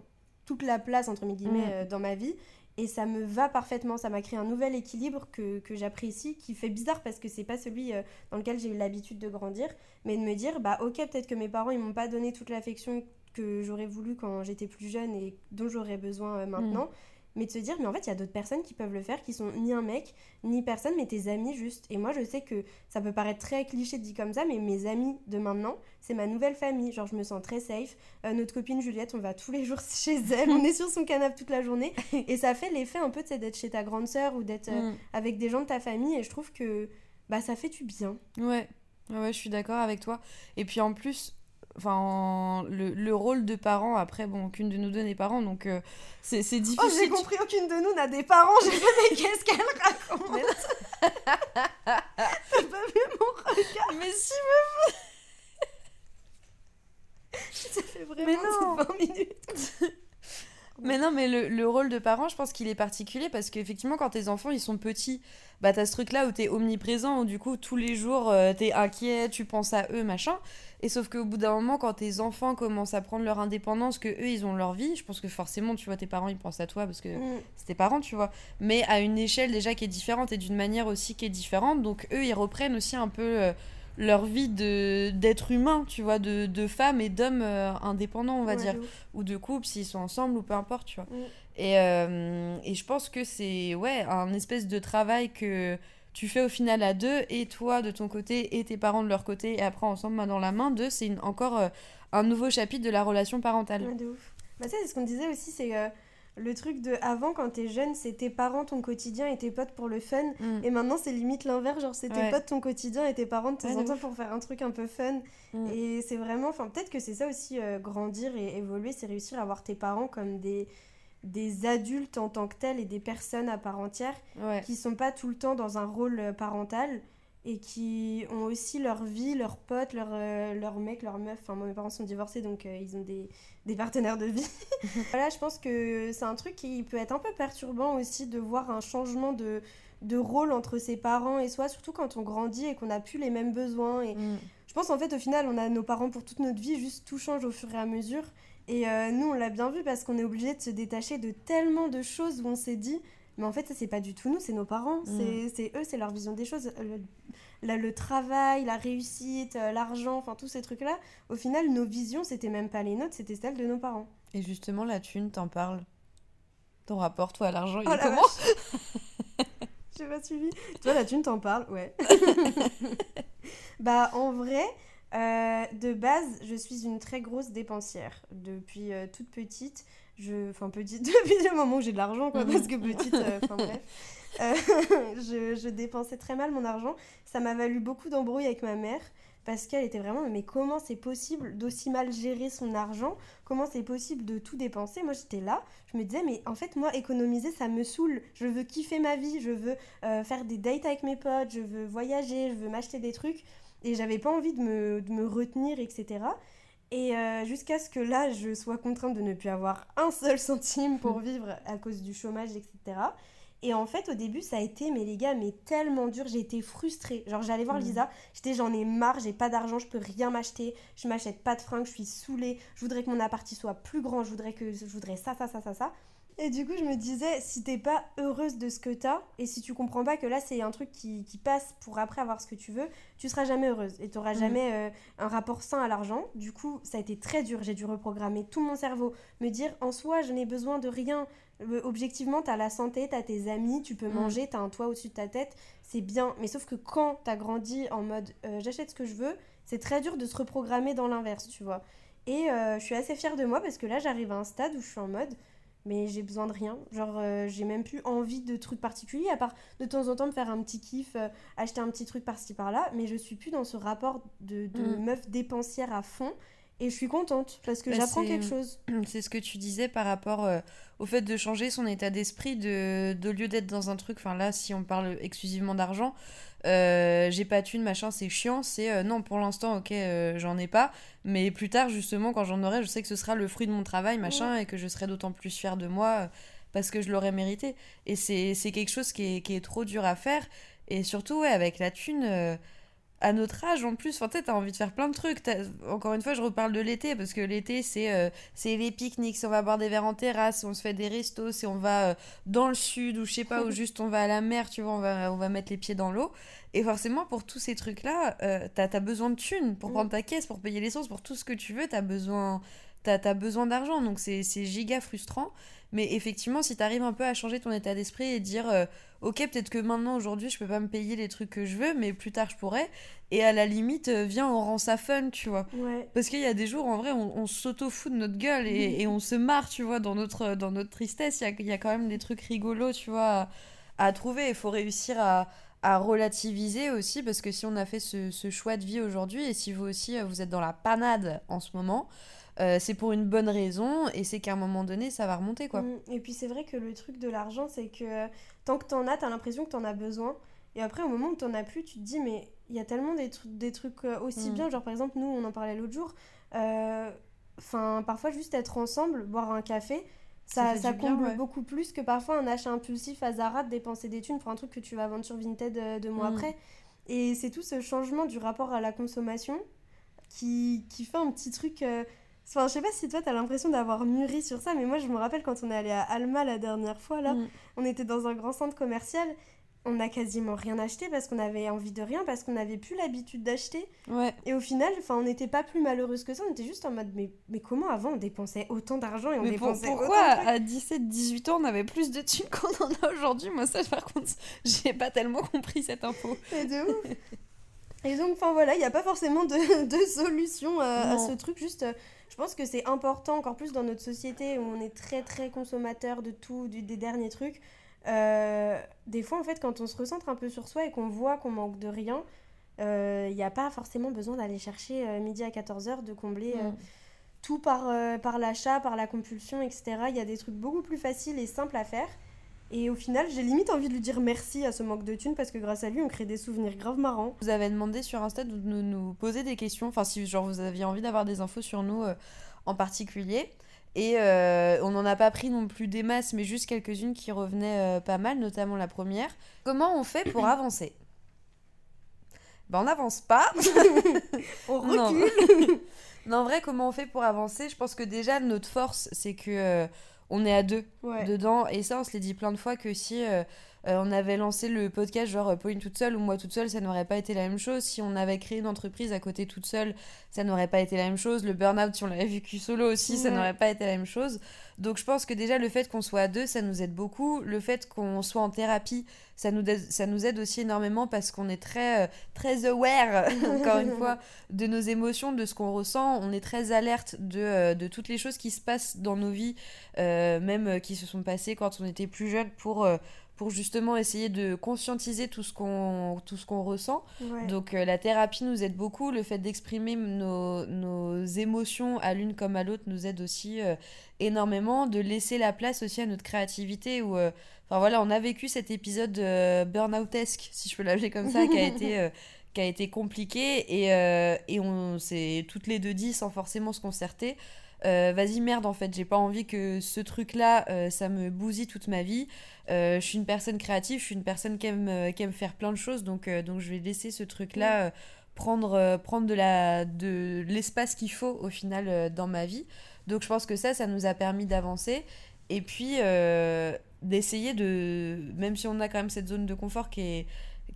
toute la place, entre mes guillemets, Mm. euh, dans ma vie. Et ça me va parfaitement, ça m'a créé un nouvel équilibre que, que j'apprécie, qui fait bizarre parce que c'est pas celui euh, dans lequel j'ai eu l'habitude de grandir, mais de me dire, bah ok, peut-être que mes parents, ils m'ont pas donné toute l'affection que j'aurais voulu quand j'étais plus jeune et dont j'aurais besoin euh, maintenant, mais de se dire, mais en fait, il y a d'autres personnes qui peuvent le faire, qui sont ni un mec, ni personne, mais tes amis juste. Et moi, je sais que ça peut paraître très cliché dit comme ça, mais mes amis de maintenant, c'est ma nouvelle famille. Genre, je me sens très safe. Euh, notre copine Juliette, on va tous les jours chez elle, on est sur son canapé toute la journée. Et ça fait l'effet un peu, d'être chez ta grande sœur ou d'être euh, Mm. avec des gens de ta famille. Et je trouve que bah, ça fait du bien. Ouais, ouais, je suis d'accord avec toi. Et puis en plus, enfin, en- le, le rôle de parent, après, bon, aucune de nous deux n'est parent, donc euh, c'est c'est difficile. Oh, j'ai compris, aucune de nous n'a des parents. J'ai fait, mais qu'est-ce qu'elle raconte? T'as pas vu mon regard? Mais si, Ça fait vraiment Mais non. 20 minutes. Mais non, mais le, le rôle de parent, je pense qu'il est particulier parce qu'effectivement, quand tes enfants ils sont petits, bah t'as ce truc-là où t'es omniprésent, où du coup, tous les jours, euh, t'es inquiet, tu penses à eux, machin. Et sauf qu'au bout d'un moment, quand tes enfants commencent à prendre leur indépendance, que eux ils ont leur vie, je pense que forcément, tu vois, tes parents ils pensent à toi parce que Mm. c'est tes parents, tu vois. Mais à une échelle déjà qui est différente et d'une manière aussi qui est différente. Donc eux, ils reprennent aussi un peu euh, leur vie de d'être humain, tu vois, de, de femmes et d'hommes euh, indépendants, on va Ouais, dire. ou de couple s'ils sont ensemble ou peu importe tu vois. Mm. et, euh, et je pense que c'est ouais un espèce de travail que tu fais au final à deux et toi de ton côté et tes parents de leur côté et après ensemble main dans la main. Deux c'est encore euh, un nouveau chapitre de la relation parentale. Ouais, de ouf. Bah, ça, c'est ce qu'on disait aussi, c'est le truc de avant, quand t'es jeune, c'est tes parents, ton quotidien et tes potes pour le fun. Mm. Et maintenant, c'est limite l'inverse, genre c'est tes Ouais. potes, ton quotidien et tes parents de temps Ouais, en de temps pour faire un truc un peu fun. Mm. Et c'est vraiment, enfin, peut-être que c'est ça aussi, euh, grandir et évoluer, c'est réussir à voir tes parents comme des, des adultes en tant que tels et des personnes à part entière ouais qui sont pas tout le temps dans un rôle euh, parental et qui ont aussi leur vie, leurs potes, leurs euh, mecs, leurs meufs. Enfin, moi, mes parents sont divorcés, donc euh, ils ont des, des partenaires de vie. voilà, je pense que c'est un truc qui peut être un peu perturbant aussi de voir un changement de, de rôle entre ses parents et soi, surtout quand on grandit et qu'on n'a plus les mêmes besoins. Et Mm. je pense en fait au final, on a nos parents pour toute notre vie, juste tout change au fur et à mesure. Et euh, nous, on l'a bien vu parce qu'on est obligé de se détacher de tellement de choses où on s'est dit, mais en fait, ça, c'est pas du tout nous, c'est nos parents. Mm. C'est C'est eux, c'est leur vision des choses. Le, la- le travail, la réussite, euh, l'argent, enfin, tous ces trucs-là. Au final, nos visions, c'était même pas les nôtres, c'était celles de nos parents. et justement la thune t'en parles ton rapport toi à l'argent il Oh est comment. J'ai pas suivi. Toi, la thune, t'en parles Ouais. bah, en vrai, euh, de base, je suis une très grosse dépensière. Depuis euh, toute petite, je... enfin petite, depuis le moment où j'ai de l'argent, quoi, parce que petite, euh, enfin bref. Euh, je, je dépensais très mal mon argent. Ça m'a valu beaucoup d'embrouilles avec ma mère. Parce qu'elle était vraiment, mais comment c'est possible d'aussi mal gérer son argent? Comment c'est possible de tout dépenser? Moi j'étais là, je me disais, mais en fait, moi, économiser, ça me saoule. Je veux kiffer ma vie, je veux euh, faire des dates avec mes potes, je veux voyager, je veux m'acheter des trucs. Et j'avais pas envie de me, de me retenir, etc. Et euh, jusqu'à ce que là, je sois contrainte de ne plus avoir un seul centime pour vivre à cause du chômage, etc. Et en fait, au début, ça a été, mais les gars, mais tellement dur, j'ai été frustrée. Genre, j'allais voir Mhm. Lisa, j'étais, j'en ai marre, j'ai pas d'argent, je peux rien m'acheter, je m'achète pas de fringues, je suis saoulée, je voudrais que mon appart soit plus grand, je voudrais que je voudrais ça, ça, ça, ça, ça. Et du coup, je me disais, si t'es pas heureuse de ce que t'as, et si tu comprends pas que là, c'est un truc qui, qui passe pour après avoir ce que tu veux, tu seras jamais heureuse et t'auras Mhm. jamais euh, un rapport sain à l'argent. Du coup, ça a été très dur. J'ai dû reprogrammer tout mon cerveau, me dire, en soi, je n'ai besoin de rien. Euh, Objectivement, t'as la santé, t'as tes amis, tu peux Mm. manger, t'as un toit au-dessus de ta tête, c'est bien. Mais sauf que quand t'as grandi en mode euh, j'achète ce que je veux, c'est très dur de se reprogrammer dans l'inverse, tu vois. Et euh, je suis assez fière de moi parce que là, j'arrive à un stade où je suis en mode mais j'ai besoin de rien. Genre, euh, j'ai même plus envie de trucs particuliers, à part de temps en temps me faire un petit kiff, euh, acheter un petit truc par-ci par-là. Mais je suis plus dans ce rapport de, de Mm. meuf dépensière à fond. Et je suis contente parce que Bah, j'apprends quelque chose. C'est ce que tu disais par rapport euh, au fait de changer son état d'esprit, de, de lieu d'être dans un truc, enfin là, si on parle exclusivement d'argent, euh, j'ai pas de thune, machin, c'est chiant, c'est euh, non, pour l'instant, ok, euh, j'en ai pas, mais plus tard, justement, quand j'en aurai, je sais que ce sera le fruit de mon travail, machin, et que je serai d'autant plus fière de moi parce que je l'aurais mérité. Et c'est c'est quelque chose qui est, qui est trop dur à faire, et surtout, ouais, avec la thune. À notre âge en plus, enfin, tu t'as envie de faire plein de trucs. Encore une fois, je reparle de l'été parce que l'été, c'est euh, c'est les pique-niques, on va boire des verres en terrasse, on se fait des restos, c'est on va euh, dans le sud ou je sais pas, ou juste on va à la mer, tu vois, on va, on va mettre les pieds dans l'eau. Et forcément, pour tous ces trucs-là, euh, t'as as besoin de thunes pour Mm. prendre ta caisse, pour payer l'essence, pour tout ce que tu veux, t'as besoin, t'as as besoin d'argent. Donc c'est c'est giga frustrant. Mais effectivement, si t'arrives un peu à changer ton état d'esprit et dire, euh, ok, peut-être que maintenant, aujourd'hui, je peux pas me payer les trucs que je veux, mais plus tard, je pourrais. Et à la limite, euh, viens, on rend ça fun, tu vois. Ouais. Parce qu'il y a des jours, en vrai, on, on s'auto-fout de notre gueule et, et on se marre, tu vois, dans notre, dans notre tristesse. Il y a, y a quand même des trucs rigolos, tu vois, à, à trouver. Il faut réussir à, à relativiser aussi, parce que si on a fait ce, ce choix de vie aujourd'hui, et si vous aussi, euh, vous êtes dans la panade en ce moment, euh, c'est pour une bonne raison, et c'est qu'à un moment donné, ça va remonter, quoi. Mm. Et puis c'est vrai que le truc de l'argent, c'est que euh, tant que t'en as, t'as l'impression que t'en as besoin. Et après, au moment où t'en as plus, tu te dis, mais il y a tellement des, trucs des trucs euh, aussi Mm. bien. Genre, par exemple, nous, on en parlait l'autre jour. euh, Enfin, parfois, juste être ensemble, boire un café, Ça ça, bien, comble ouais. beaucoup plus que parfois un achat impulsif à Zara de dépenser des thunes pour un truc que tu vas vendre sur Vinted deux mois Mm. après. Et c'est tout ce changement du rapport à la consommation qui, qui fait un petit truc. euh, Enfin, je sais pas si toi t'as l'impression d'avoir mûri sur ça, mais moi je me rappelle quand on est allé à Alma la dernière fois, là, Mm. on était dans un grand centre commercial, on n'a quasiment rien acheté parce qu'on avait envie de rien, parce qu'on n'avait plus l'habitude d'acheter. Ouais. Et au final, enfin, on n'était pas plus malheureuse que ça, on était juste en mode, mais, mais comment avant on dépensait autant d'argent et on Mais pour- dépensait pourquoi autant de à 17-18 ans on avait plus de thunes qu'on en a aujourd'hui? Moi ça par contre j'ai pas tellement compris cette info. C'est de ouf. Et donc, enfin voilà, il n'y a pas forcément de, de solution à, à ce truc. Juste, euh, je pense que c'est important, encore plus dans notre société où on est très très consommateur de tout, du- des derniers trucs. Euh, des fois, en fait, quand on se recentre un peu sur soi et qu'on voit qu'on manque de rien, euh, il n'y a pas forcément besoin d'aller chercher euh, midi à 14h, de combler euh, Mm. tout par, euh, par l'achat, par la compulsion, etc. Il y a des trucs beaucoup plus faciles et simples à faire. Et au final, j'ai limite envie de lui dire merci à ce manque de thunes parce que grâce à lui, on crée des souvenirs grave marrants. Vous avez demandé sur Insta de nous, nous poser des questions, enfin si genre vous aviez envie d'avoir des infos sur nous euh, en particulier. Et euh, on n'en a pas pris non plus des masses, mais juste quelques-unes qui revenaient euh, pas mal, notamment la première. Comment on fait pour avancer? Ben on n'avance pas. On Non. recule. non, en vrai, comment on fait pour avancer? Je pense que déjà, notre force, c'est que on est à deux Ouais. dedans. Et ça, on se l'est dit plein de fois que si euh, on avait lancé le podcast, genre euh, Pauline toute seule ou moi toute seule, ça n'aurait pas été la même chose. Si on avait créé une entreprise à côté toute seule, ça n'aurait pas été la même chose. Le burn-out, si on l'avait vécu solo aussi, ça n'aurait pas été la même chose. Donc je pense que déjà, le fait qu'on soit à deux, ça nous aide beaucoup. Le fait qu'on soit en thérapie, ça nous, aide- ça nous aide aussi énormément parce qu'on est très, euh, très aware, encore une fois, de nos émotions, de ce qu'on ressent. On est très alerte de, de toutes les choses qui se passent dans nos vies, euh, même qui se sont passées quand on était plus jeune, pour, euh, pour justement essayer de conscientiser tout ce qu'on tout ce qu'on ressent. Ouais. Donc euh, la thérapie nous aide beaucoup, le fait d'exprimer nos, nos émotions à l'une comme à l'autre nous aide aussi euh, énormément, de laisser la place aussi à notre créativité où euh, enfin voilà, on a vécu cet épisode burn-outesque, si je peux l'appeler comme ça, qui a été qui a été compliqué et, euh, et on s'est toutes les deux dit sans forcément se concerter euh, vas-y merde en fait j'ai pas envie que ce truc là ça me bousille toute ma vie. Euh, je suis une personne créative je suis une personne qui aime, euh, qui aime faire plein de choses donc, euh, donc je vais laisser ce truc là prendre, euh, prendre de la de l'espace qu'il faut au final euh, dans ma vie. Donc je pense que ça ça nous a permis d'avancer et puis euh, d'essayer de même si on a quand même cette zone de confort qui est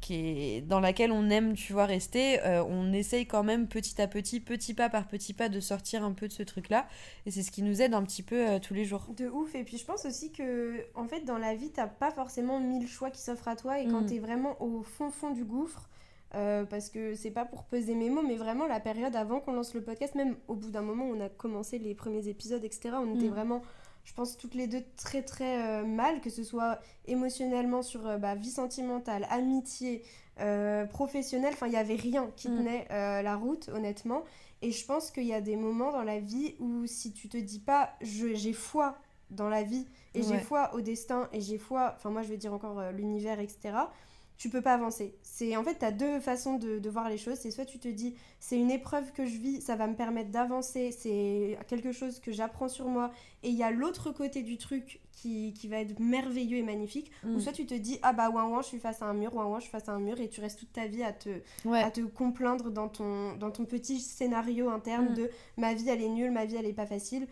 qui est dans laquelle on aime, tu vois, rester, euh, on essaye quand même petit à petit, petit pas par petit pas, de sortir un peu de ce truc-là. Et c'est ce qui nous aide un petit peu euh, tous les jours. De ouf. Et puis je pense aussi que, en fait, dans la vie, t'as pas forcément mille choix qui s'offrent à toi. Et quand Mm. t'es vraiment au fond fond du gouffre, euh, parce que c'est pas pour peser mes mots, mais vraiment la période avant qu'on lance le podcast, même au bout d'un moment, où on a commencé les premiers épisodes, etc. On était Mm. vraiment, je pense, toutes les deux très très euh, mal, que ce soit émotionnellement sur euh, bah, vie sentimentale, amitié, euh, professionnelle. Enfin, il y avait rien qui Mm. tenait la route, honnêtement. Et je pense qu'il y a des moments dans la vie où si tu te dis pas je- j'ai foi dans la vie et j'ai foi au destin et j'ai foi, enfin moi je vais dire encore l'univers, etc., tu peux pas avancer. C'est En fait, tu as deux façons de, de voir les choses. C'est soit tu te dis c'est une épreuve que je vis, ça va me permettre d'avancer, c'est quelque chose que j'apprends sur moi et il y a l'autre côté du truc qui, qui va être merveilleux et magnifique. Ou Mm. soit tu te dis ah bah ouin ouin je suis face à un mur, ouin ouin je suis face à un mur et tu restes toute ta vie à te, Ouais. à te complaindre dans ton, dans ton petit scénario interne Mm. de ma vie elle est nulle, ma vie elle est pas facile.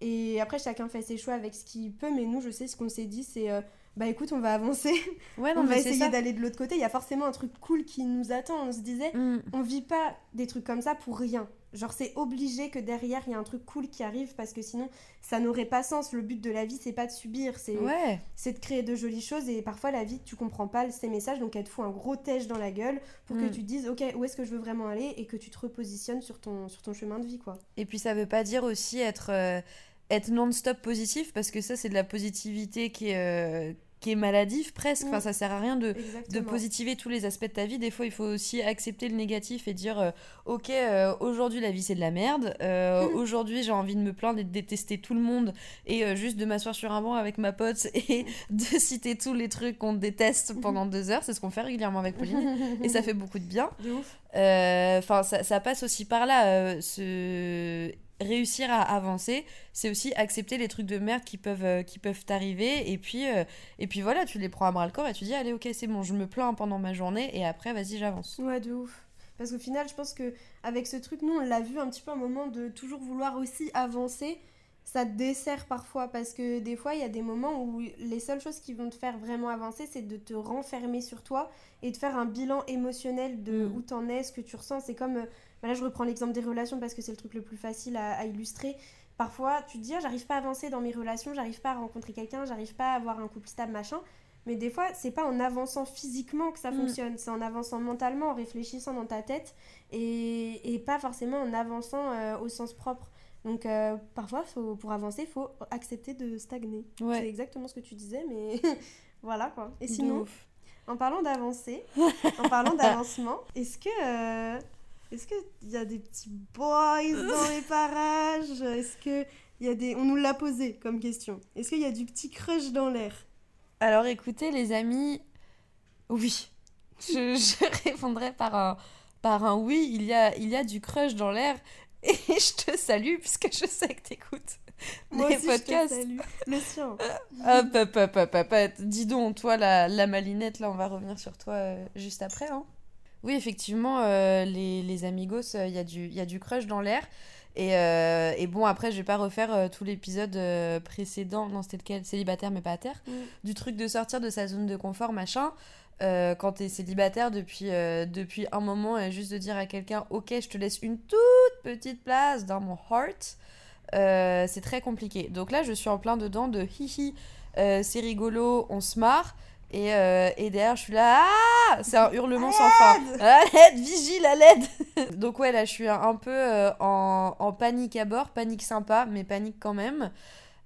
Et après chacun fait ses choix avec ce qu'il peut, mais nous je sais ce qu'on s'est dit c'est euh, bah écoute on va avancer, Ouais, non, on va essayer d'aller de l'autre côté, il y a forcément un truc cool qui nous attend, on se disait Mm. on vit pas des trucs comme ça pour rien. Genre c'est obligé que derrière il y a un truc cool qui arrive parce que sinon ça n'aurait pas sens. Le but de la vie c'est pas de subir, c'est Ouais. c'est de créer de jolies choses et parfois la vie tu comprends pas ces messages donc elle te fout un gros tèche dans la gueule pour que Mm. tu te dises ok où est-ce que je veux vraiment aller et que tu te repositionnes sur ton, sur ton chemin de vie quoi. Et puis ça veut pas dire aussi être, euh, être non-stop positif, parce que ça c'est de la positivité qui est, euh, qui est maladive presque. Enfin, Mm. ça sert à rien de, de positiver tous les aspects de ta vie. Des fois, il faut aussi accepter le négatif et dire euh, Ok, euh, aujourd'hui la vie c'est de la merde. Euh, Mm. Aujourd'hui j'ai envie de me plaindre et de détester tout le monde et juste de m'asseoir sur un banc avec ma pote et de citer tous les trucs qu'on déteste pendant deux heures. C'est ce qu'on fait régulièrement avec Pauline et ça fait beaucoup de bien. Enfin, ça, ça passe aussi par là. se... Réussir à avancer, c'est aussi accepter les trucs de merde qui peuvent, euh, qui peuvent t'arriver. Et puis, euh, et puis voilà, tu les prends à bras le corps et tu dis Allez, ok, c'est bon, je me plains pendant ma journée et après, vas-y, j'avance. Ouais, de ouf. Parce qu'au final, je pense que avec ce truc, nous, on l'a vu un petit peu un moment de toujours vouloir aussi avancer. Ça te dessert parfois parce que des fois, il y a des moments où les seules choses qui vont te faire vraiment avancer, c'est de te renfermer sur toi et de faire un bilan émotionnel de Mm. où t'en es, ce que tu ressens. C'est comme, euh, bah là, je reprends l'exemple des relations parce que c'est le truc le plus facile à, à illustrer. Parfois, tu te dis, ah, j'arrive pas à avancer dans mes relations, j'arrive pas à rencontrer quelqu'un, j'arrive pas à avoir un couple stable, machin. Mais des fois, c'est pas en avançant physiquement que ça Mm. fonctionne, c'est en avançant mentalement, en réfléchissant dans ta tête et, et pas forcément en avançant euh, au sens propre. Donc euh, parfois, faut, pour avancer, il faut accepter de stagner. C'est exactement ce que tu disais, mais voilà quoi. Et sinon, en parlant d'avancer, en parlant d'avancement, est-ce que euh, est-ce que il y a des petits boys dans les parages? Est-ce que il y a des on nous l'a posé comme question. Est-ce qu'il y a du petit crush dans l'air? Alors écoutez, les amis, oui. Je, je répondrai par un, par un oui. Il y a, il y a du crush dans l'air. Et je te salue puisque je sais que t'écoutes Moi les aussi, podcasts. je te salue. Le sien. Hop, hop, hop, hop, hop, hop. Dis donc, toi, la, la malinette, là, on va revenir sur toi euh, juste après. Hein. Oui, effectivement, euh, les, les amigos, il y, a du- y a du crush dans l'air. Et, euh, et bon, après, je vais pas refaire euh, tout l'épisode euh, précédent. Non, c'était lequel? Célibataire, mais pas à terre. Mm. Du truc de sortir de sa zone de confort, machin. Euh, quand t'es célibataire depuis, euh, depuis un moment, et juste de dire à quelqu'un, ok, je te laisse une toute petite place dans mon heart, euh, c'est très compliqué. Donc là, je suis en plein dedans de hihi, c'est rigolo, on se marre. Et, et derrière, je suis là, ah C'est un hurlement sans fin. À l'aide, vigile, à l'aide Donc ouais, là, je suis un, peu en, en panique à bord, panique sympa, mais panique quand même.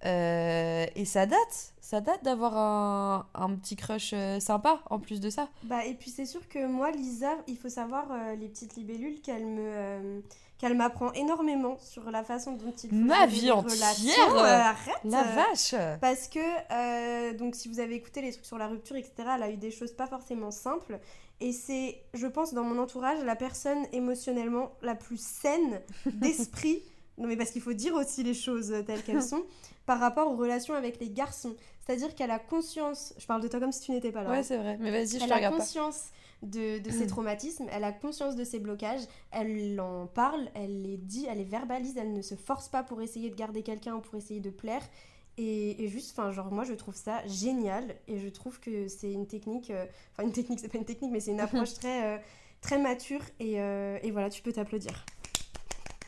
Euh, et ça date, ça date d'avoir un, un petit crush euh, sympa en plus de ça. Bah, et puis c'est sûr que moi, Lisa, il faut savoir, euh, les petites libellules, qu'elle me... euh, qu'elle m'apprend énormément sur la façon dont il faut Ma vie entière arrête La vache Parce que, donc, si vous avez écouté les trucs sur la rupture, etc., elle a eu des choses pas forcément simples. Et c'est, je pense, dans mon entourage, la personne émotionnellement la plus saine d'esprit. non, mais parce qu'il faut dire aussi les choses telles qu'elles sont, par rapport aux relations avec les garçons. C'est-à-dire qu'elle a conscience. Je parle de toi comme si tu n'étais pas là. hein. Ouais, c'est vrai, mais vas-y, je Elle te a regarde pas. conscience de, de ses traumatismes, elle a conscience de ses blocages, elle en parle, elle les dit, elle les verbalise, elle ne se force pas pour essayer de garder quelqu'un ou pour essayer de plaire. Et, et juste, enfin, genre, moi, je trouve ça génial. Et je trouve que c'est une technique. euh, Enfin, une technique, c'est pas une technique, mais c'est une approche très, euh, très mature. Et, euh, et voilà, tu peux t'applaudir.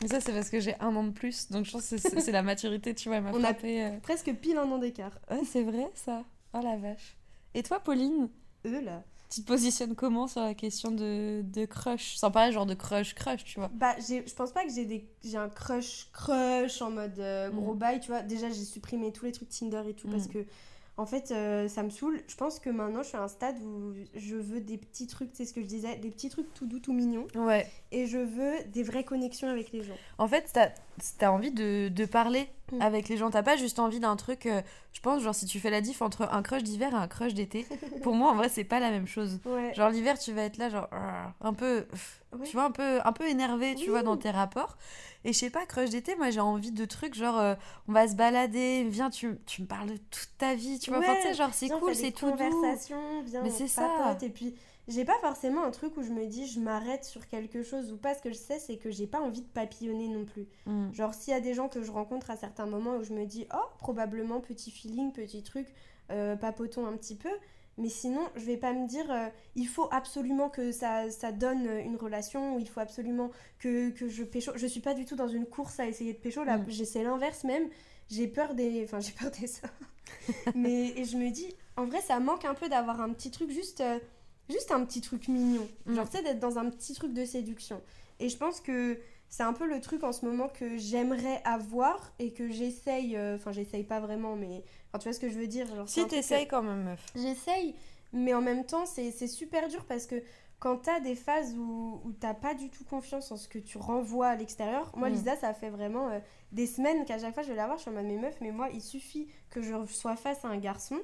Mais ça, c'est parce que j'ai un an de plus, donc je pense que c'est la maturité, tu vois, elle m'a On a- frappé. euh. Presque pile un an d'écart. Ouais, c'est vrai, ça. Oh la vache. Et toi, Pauline, Eux, là. tu te positionnes comment sur la question de, de crush? Sans parler genre de crush-crush, tu vois. Bah, je pense pas que j'ai des un crush crush en mode euh, gros Mm. bail, tu vois. Déjà, j'ai supprimé tous les trucs Tinder et tout parce Mm. que en fait, euh, ça me saoule. Je pense que maintenant, je suis à un stade où je veux des petits trucs, c'est ce que je disais, des petits trucs tout doux, tout mignons Ouais. et je veux des vraies connexions avec les gens. En fait, t'as as envie de, de parler Mm. avec les gens. T'as pas juste envie d'un truc, euh, je pense, genre si tu fais la diff entre un crush d'hiver et un crush d'été. Pour moi, en vrai, c'est pas la même chose. Ouais. Genre l'hiver, tu vas être là, genre ah, un peu, Ouais. tu vois, un peu, un peu énervé, tu Oui. vois, dans tes rapports. Et je sais pas, crush d'été, moi j'ai envie de trucs genre, euh, on va se balader, viens, tu, tu me parles de toute ta vie, tu vois. Enfin, Ouais. sais, genre c'est cool, c'est tout doux. viens, Mais c'est ça. Et puis, j'ai pas forcément un truc où je me dis je m'arrête sur quelque chose ou pas. Ce que je sais, c'est que j'ai pas envie de papillonner non plus. Mm. Genre, s'il y a des gens que je rencontre à certains moments où je me dis, oh, probablement petit feeling, petit truc, euh, papotons un petit peu. Mais sinon, je vais pas me dire, euh, il faut absolument que ça, ça donne une relation, ou il faut absolument que, que je pécho. Je suis pas du tout dans une course à essayer de pécho, là, Mm. j'essaie l'inverse même. J'ai peur des. Enfin, j'ai peur des ça. Mais et je me dis, en vrai, ça manque un peu d'avoir un petit truc, juste, euh, juste un petit truc mignon. Genre, Mm. tu sais, d'être dans un petit truc de séduction. Et je pense que c'est un peu le truc en ce moment que j'aimerais avoir et que j'essaye. euh, Enfin, j'essaye pas vraiment, mais. Enfin, tu vois ce que je veux dire genre, Si que- t'essayes quand même, meuf. J'essaye, mais en même temps, c'est super dur parce que quand t'as des phases où, où t'as pas du tout confiance en ce que tu renvoies à l'extérieur, moi, Mm. Lisa, ça fait vraiment euh, des semaines qu'à chaque fois je vais la voir, je suis en mode mes meufs, mais moi, il suffit que je sois face à un garçon,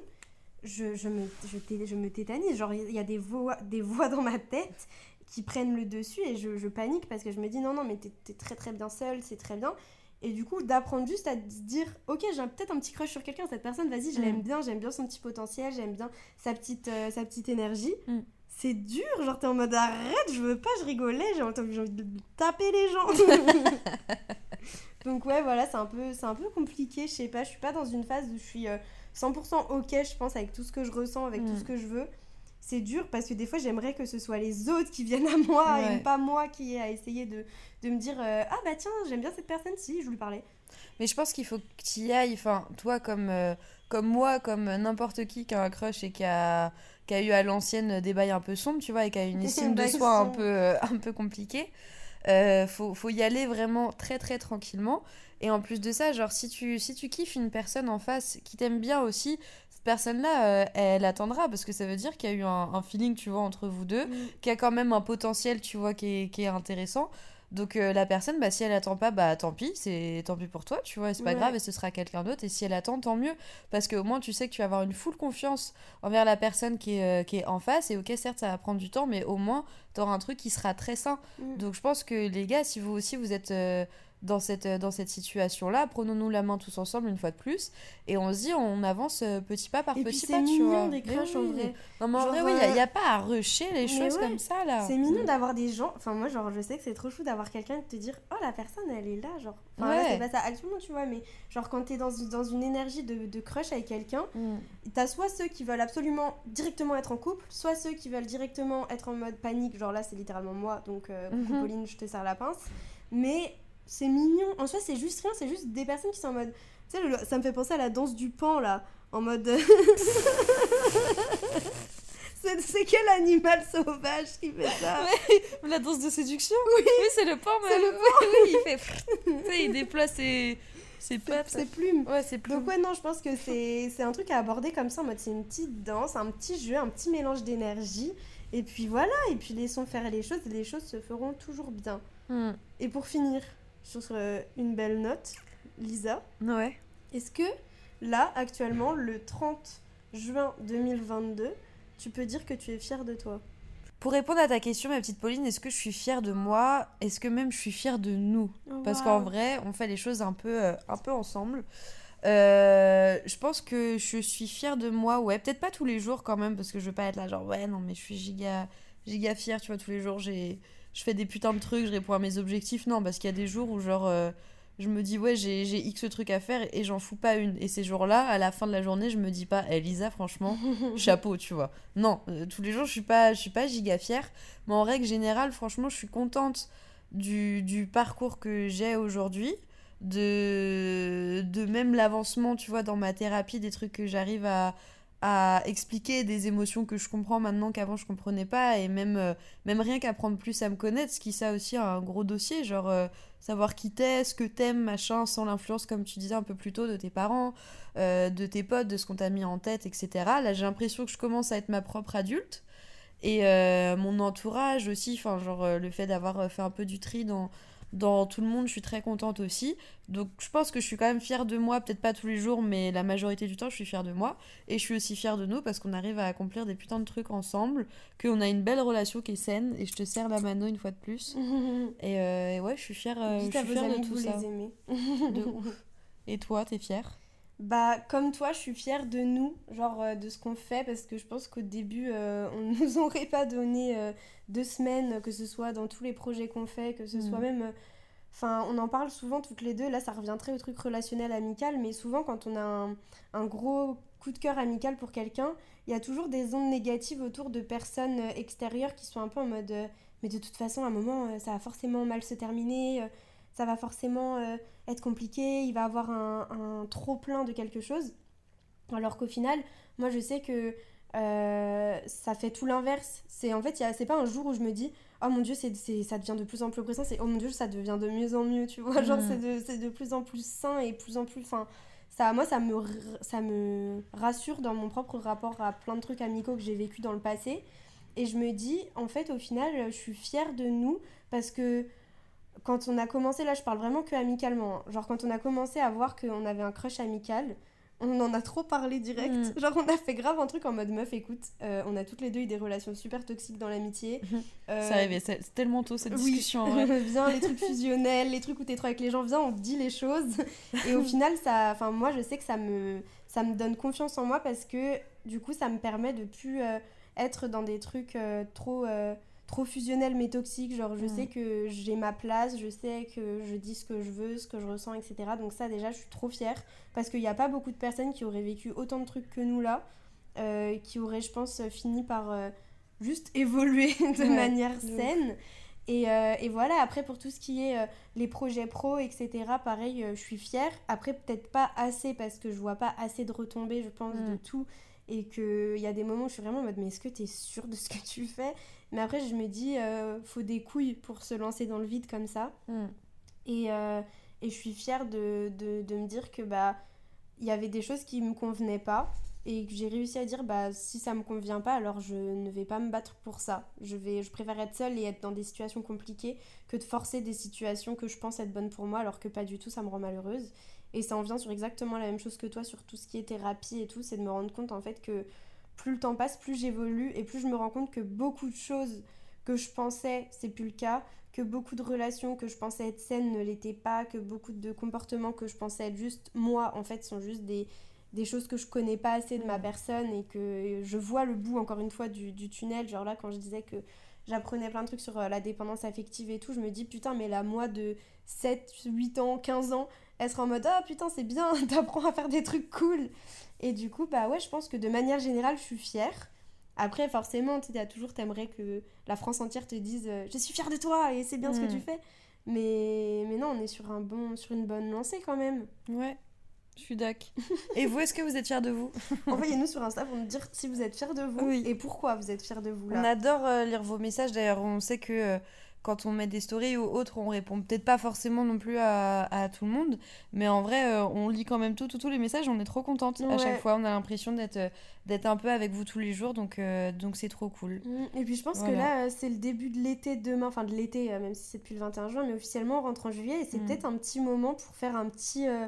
je, je, me, je, je me tétanise. Genre, il y a des voix, des voix dans ma tête qui prennent le dessus et je, je panique parce que je me dis non, non, mais t'es très très bien seule, c'est très bien. Et du coup, d'apprendre juste à se dire, ok, j'ai peut-être un petit crush sur quelqu'un, cette personne, vas-y, je Mm. l'aime bien, j'aime bien son petit potentiel, j'aime bien sa petite, euh, sa petite énergie. Mm. C'est dur, genre t'es en mode arrête, je veux pas, je rigolais, j'ai envie, de taper les gens. Donc ouais, voilà, c'est un peu, un peu compliqué, je sais pas, je suis pas dans une phase où je suis euh, 100% ok, je pense, avec tout ce que je ressens, avec tout Mm. ce que je veux. C'est dur parce que des fois j'aimerais que ce soit les autres qui viennent à moi Ouais. et pas moi qui ai à essayer de, de me dire euh, ah bah tiens j'aime bien cette personne si je lui parlais. Mais je pense qu'il faut que tu y ailles, enfin, toi comme, euh, comme moi, comme n'importe qui qui a un crush et qui a, qui a eu à l'ancienne des bails un peu sombres, tu vois, et qui a une estime de soi un peu, euh, un peu compliquée. Euh, faut, faut y aller vraiment très très tranquillement. Et en plus de ça, genre, si tu, si tu kiffes une personne en face qui t'aime bien aussi, cette personne-là, euh, elle attendra parce que ça veut dire qu'il y a eu un, un feeling, tu vois, entre vous deux, qu'il y a quand même un potentiel, tu vois, qui est, qui est intéressant. Donc euh, la personne, bah, si elle attend pas, bah tant pis, c'est tant pis pour toi, tu vois, c'est pas Ouais. grave, et ce sera quelqu'un d'autre. Et si elle attend, tant mieux, parce qu'au moins tu sais que tu vas avoir une full confiance envers la personne qui est, euh, qui est en face. Et ok, certes, ça va prendre du temps, mais au moins t'auras un truc qui sera très sain. Mm. Donc je pense que les gars, si vous aussi vous êtes euh, dans cette, euh, dans cette situation-là, prenons-nous la main tous ensemble une fois de plus, et on se dit, on avance euh, petit pas par Et petit c'est pas, tu mignon des crushs en vrai. Non mais en vrai, oui, il n'y euh, a, pas à rusher les choses ouais, comme ça là. C'est mignon Mm. d'avoir des gens. Enfin, moi, genre, je sais que c'est trop chou d'avoir quelqu'un et de te dire Oh, la personne, elle est là. Genre, enfin, Ouais. c'est pas ça actuellement, tu vois, mais genre, quand t'es dans, dans une énergie de, de crush avec quelqu'un, Mm. t'as soit ceux qui veulent absolument directement être en couple, soit ceux qui veulent directement être en mode panique. Genre, là, c'est littéralement moi, donc, euh, coucou, Mhm. Pauline, je te serre la pince. Mais c'est mignon. En soi, c'est juste rien, c'est juste des personnes qui sont en mode. Tu sais, ça me fait penser à la danse du pan, là. En mode. c'est quel animal sauvage qui fait ça? La danse de séduction? Oui, c'est le pan, C'est le Oui, oui, il fait. tu sais, il déploie ses, ses pattes. C'est plumes. Ouais, c'est plus. Donc ouais, non, je pense que c'est un truc à aborder comme ça, en mode c'est une petite danse, un petit jeu, un petit mélange d'énergie. Et puis voilà, et puis laissons faire les choses, et les choses se feront toujours bien. Hmm. Et pour finir sur une belle note, Lisa, Ouais. est-ce que là, actuellement, le 30 juin 2022, tu peux dire que tu es fière de toi? Pour répondre à ta question, ma petite Pauline, est-ce que je suis fière de moi? Est-ce que même je suis fière de nous? Parce qu'en vrai, on fait les choses un peu, euh, un peu ensemble. Euh, je pense que je suis fière de moi, ouais. Peut-être pas tous les jours quand même, parce que je veux pas être là, genre, ouais, non, mais je suis giga, giga fière, tu vois, tous les jours, j'ai, je fais des putains de trucs, je réponds à mes objectifs. Non, parce qu'il y a des jours où, genre, euh, je me dis, ouais, j'ai j'ai X trucs à faire et j'en fous pas une. Et ces jours-là, à la fin de la journée, je me dis pas, eh, Lisa, franchement, chapeau, tu vois. Non, euh, tous les jours, je suis pas, je suis pas giga fière. Mais en règle générale, franchement, je suis contente du, du parcours que j'ai aujourd'hui. De, de même l'avancement, tu vois, dans ma thérapie, des trucs que j'arrive à, à expliquer des émotions que je comprends maintenant qu'avant je comprenais pas et même euh, même rien qu'apprendre plus à me connaître ce qui ça aussi un gros dossier genre euh, savoir qui t'es ce que t'aimes machin sans l'influence comme tu disais un peu plus tôt de tes parents euh, de tes potes de ce qu'on t'a mis en tête etc là j'ai l'impression que je commence à être ma propre adulte et mon entourage aussi enfin genre le fait d'avoir fait un peu du tri dans dans tout le monde, je suis très contente aussi. Donc je pense que je suis quand même fière de moi, peut-être pas tous les jours, mais la majorité du temps, je suis fière de moi. Et je suis aussi fière de nous parce qu'on arrive à accomplir des putains de trucs ensemble, qu'on a une belle relation qui est saine. Et je te sers la mano une fois de plus. et, euh, et, ouais, je suis fière, euh, je suis fière de tout vous ça. les aimez. De ouf. Et toi, t'es fière? Bah, comme toi, je suis fière de nous, genre euh, de ce qu'on fait, parce que je pense qu'au début, euh, on ne nous aurait pas donné euh, deux semaines, que ce soit dans tous les projets qu'on fait, que ce Mm. soit même. euh, Enfin, on en parle souvent toutes les deux, là ça revient très au truc relationnel amical, mais souvent quand on a un, un gros coup de cœur amical pour quelqu'un, il y a toujours des ondes négatives autour de personnes extérieures qui sont un peu en mode mais de toute façon, à un moment, ça va forcément mal se terminer, ça va forcément être compliqué, il va avoir un, un trop plein de quelque chose. Alors qu'au final, moi je sais que euh, ça fait tout l'inverse. C'est en fait, c'est pas un jour où je me dis oh mon dieu, c'est, ça devient de plus en plus oppressant, c'est oh mon dieu, ça devient de mieux en mieux, tu vois. Genre, Mm. c'est de, plus en plus sain et plus en plus. Enfin, ça, moi, ça me, ça me rassure dans mon propre rapport à plein de trucs amicaux que j'ai vécu dans le passé. Et je me dis, en fait, au final, je suis fière de nous parce que quand on a commencé, là je parle vraiment que amicalement, hein. genre quand on a commencé à voir qu'on avait un crush amical, on en a trop parlé direct. Mm. Genre on a fait grave un truc en mode meuf, écoute, euh, on a toutes les deux eu des relations super toxiques dans l'amitié. Euh, C'est arrivé, c'est tellement tôt cette oui, discussion en vrai. viens les trucs fusionnels, les trucs où t'es trop avec les gens, viens on dit les choses. Et au final, ça, enfin moi je sais que ça me, ça me donne confiance en moi parce que du coup ça me permet de plus euh, être dans des trucs euh, trop, euh, trop fusionnels mais toxiques. Genre je Mm. sais que j'ai ma place, je sais que je dis ce que je veux, ce que je ressens, etc. Donc ça déjà je suis trop fière parce qu'il n'y a pas beaucoup de personnes qui auraient vécu autant de trucs que nous là, euh, qui auraient je pense fini par euh, juste évoluer de Ouais, manière ouf. saine. Et, euh, et voilà, après pour tout ce qui est euh, les projets pro, etc., pareil, euh, je suis fière. Après, peut-être pas assez parce que je vois pas assez de retombées, je pense, Mm. de tout. Et qu'il y a des moments où je suis vraiment en mode, mais est-ce que tu es sûre de ce que tu fais? Mais après, je me dis, euh, faut des couilles pour se lancer dans le vide comme ça. Mm. Et, euh, et je suis fière de, de, de me dire que bah il y avait des choses qui me convenaient pas et que j'ai réussi à dire bah si ça me convient pas alors je ne vais pas me battre pour ça. Je vais je préfère être seule et être dans des situations compliquées que de forcer des situations que je pense être bonnes pour moi alors que pas du tout ça me rend malheureuse. Et ça en vient sur exactement la même chose que toi sur tout ce qui est thérapie et tout, c'est de me rendre compte en fait que plus le temps passe, plus j'évolue et plus je me rends compte que beaucoup de choses que je pensais, c'est plus le cas, que beaucoup de relations que je pensais être saines ne l'étaient pas, que beaucoup de comportements que je pensais être juste moi, en fait, sont juste des, des choses que je connais pas assez de ma personne et que je vois le bout, encore une fois, du, du tunnel. Genre là, quand je disais que j'apprenais plein de trucs sur euh, la dépendance affective et tout, je me dis, putain, mais la moi de 7, 8 ans, 15 ans, elle sera en mode, ah putain, c'est bien, t'apprends à faire des trucs cool. Et du coup, bah ouais, je pense que de manière générale, je suis fière. Après, forcément, tu as toujours, t'aimerais que la France entière te dise euh, Je suis fière de toi et c'est bien ce que Mm. tu fais. Mais, mais non, on est sur, un bon, sur une bonne lancée quand même. Ouais, je suis d'ac. Et vous, est-ce que vous êtes fiers de vous? Envoyez-nous sur Insta pour nous dire si vous êtes fiers de vous Oui. et pourquoi vous êtes fiers de vous là. On adore euh, lire vos messages. D'ailleurs, on sait que euh, quand on met des stories ou autres, on répond peut-être pas forcément non plus à, à tout le monde. Mais en vrai, euh, on lit quand même tout, tout- tous les messages. On est trop contente. À chaque fois, on a l'impression d'être euh, d'être un peu avec vous tous les jours. Donc euh, donc c'est trop cool. Mm, Et puis je pense que là, c'est le début de l'été demain, enfin de l'été, même si c'est depuis le 21 juin, mais officiellement on rentre en juillet et c'est Mm. peut-être un petit moment pour faire un petit. euh,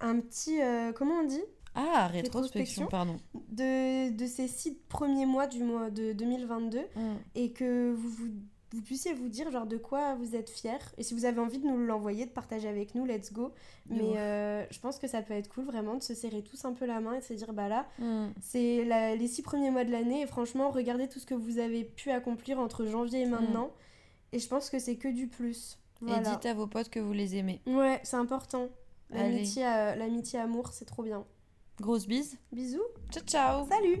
un petit. comment on dit? Ah, Rétrospection. rétrospection, pardon. de, de ces six premiers mois du mois de 2022 Mm. et que vous, vous, vous puissiez vous dire genre de quoi vous êtes fiers et si vous avez envie de nous l'envoyer de partager avec nous let's go mais euh, je pense que ça peut être cool vraiment de se serrer tous un peu la main et de se dire bah là Mm. c'est les six premiers mois de l'année et franchement regardez tout ce que vous avez pu accomplir entre janvier et maintenant et je pense que c'est que du plus Voilà. Et dites à vos potes que vous les aimez. Ouais, c'est important. L'amitié, euh, l'amitié amour, c'est trop bien. Grosse bise. Bisous. Ciao, ciao. Salut.